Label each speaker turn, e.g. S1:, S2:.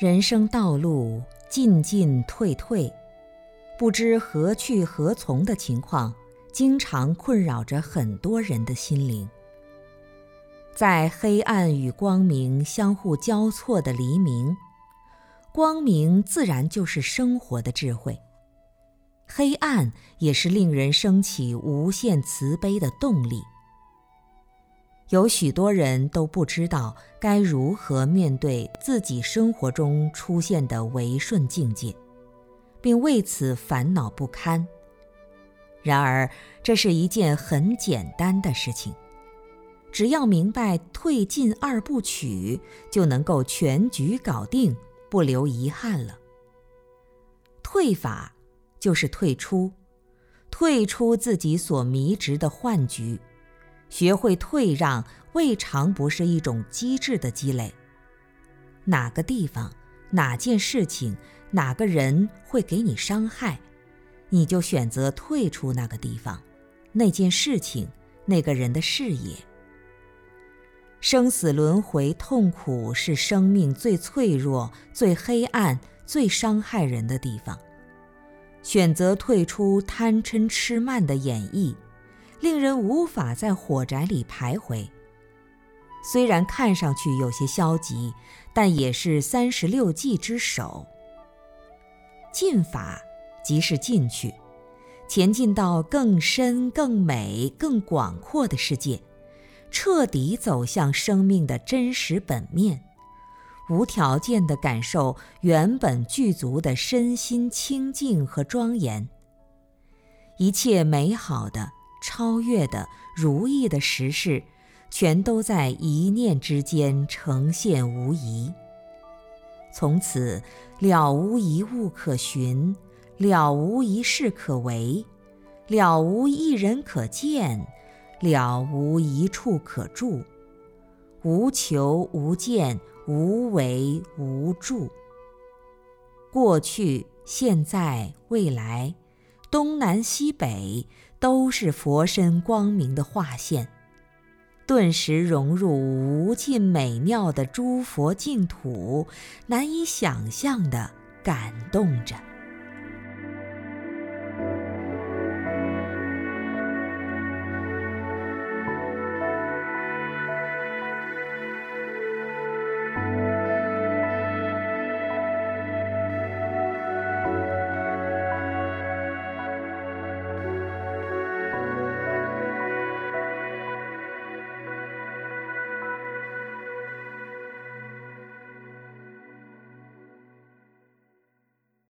S1: 人生道路进进退退，不知何去何从的情况，经常困扰着很多人的心灵。在黑暗与光明相互交错的黎明，光明自然就是生活的智慧，黑暗也是令人升起无限慈悲的动力。有许多人都不知道该如何面对自己生活中出现的违顺境界，并为此烦恼不堪。然而，这是一件很简单的事情，只要明白退进二部曲，就能够全局搞定，不留遗憾了。退法就是退出，退出自己所迷执的幻局。学会退让，未尝不是一种机智的积累。哪个地方、哪件事情、哪个人会给你伤害，你就选择退出那个地方、那件事情、那个人的视野。生死轮回，痛苦是生命最脆弱、最黑暗、最伤害人的地方。选择退出贪嗔痴慢的演绎。令人无法在火宅里徘徊。虽然看上去有些消极，但也是三十六计之首。进法即是进去，前进到更深、更美、更广阔的世界，彻底走向生命的真实本面，无条件地感受原本具足的身心清净和庄严。一切美好的。超越的、如意的实事，全都在一念之间呈现无疑。从此了无一物可寻，了无一事可为，了无一人可见，了无一处可住。无求无见，无为无住。过去、现在、未来。东南西北都是佛身光明的化现，顿时融入无尽美妙的诸佛净土，难以想象的感动着。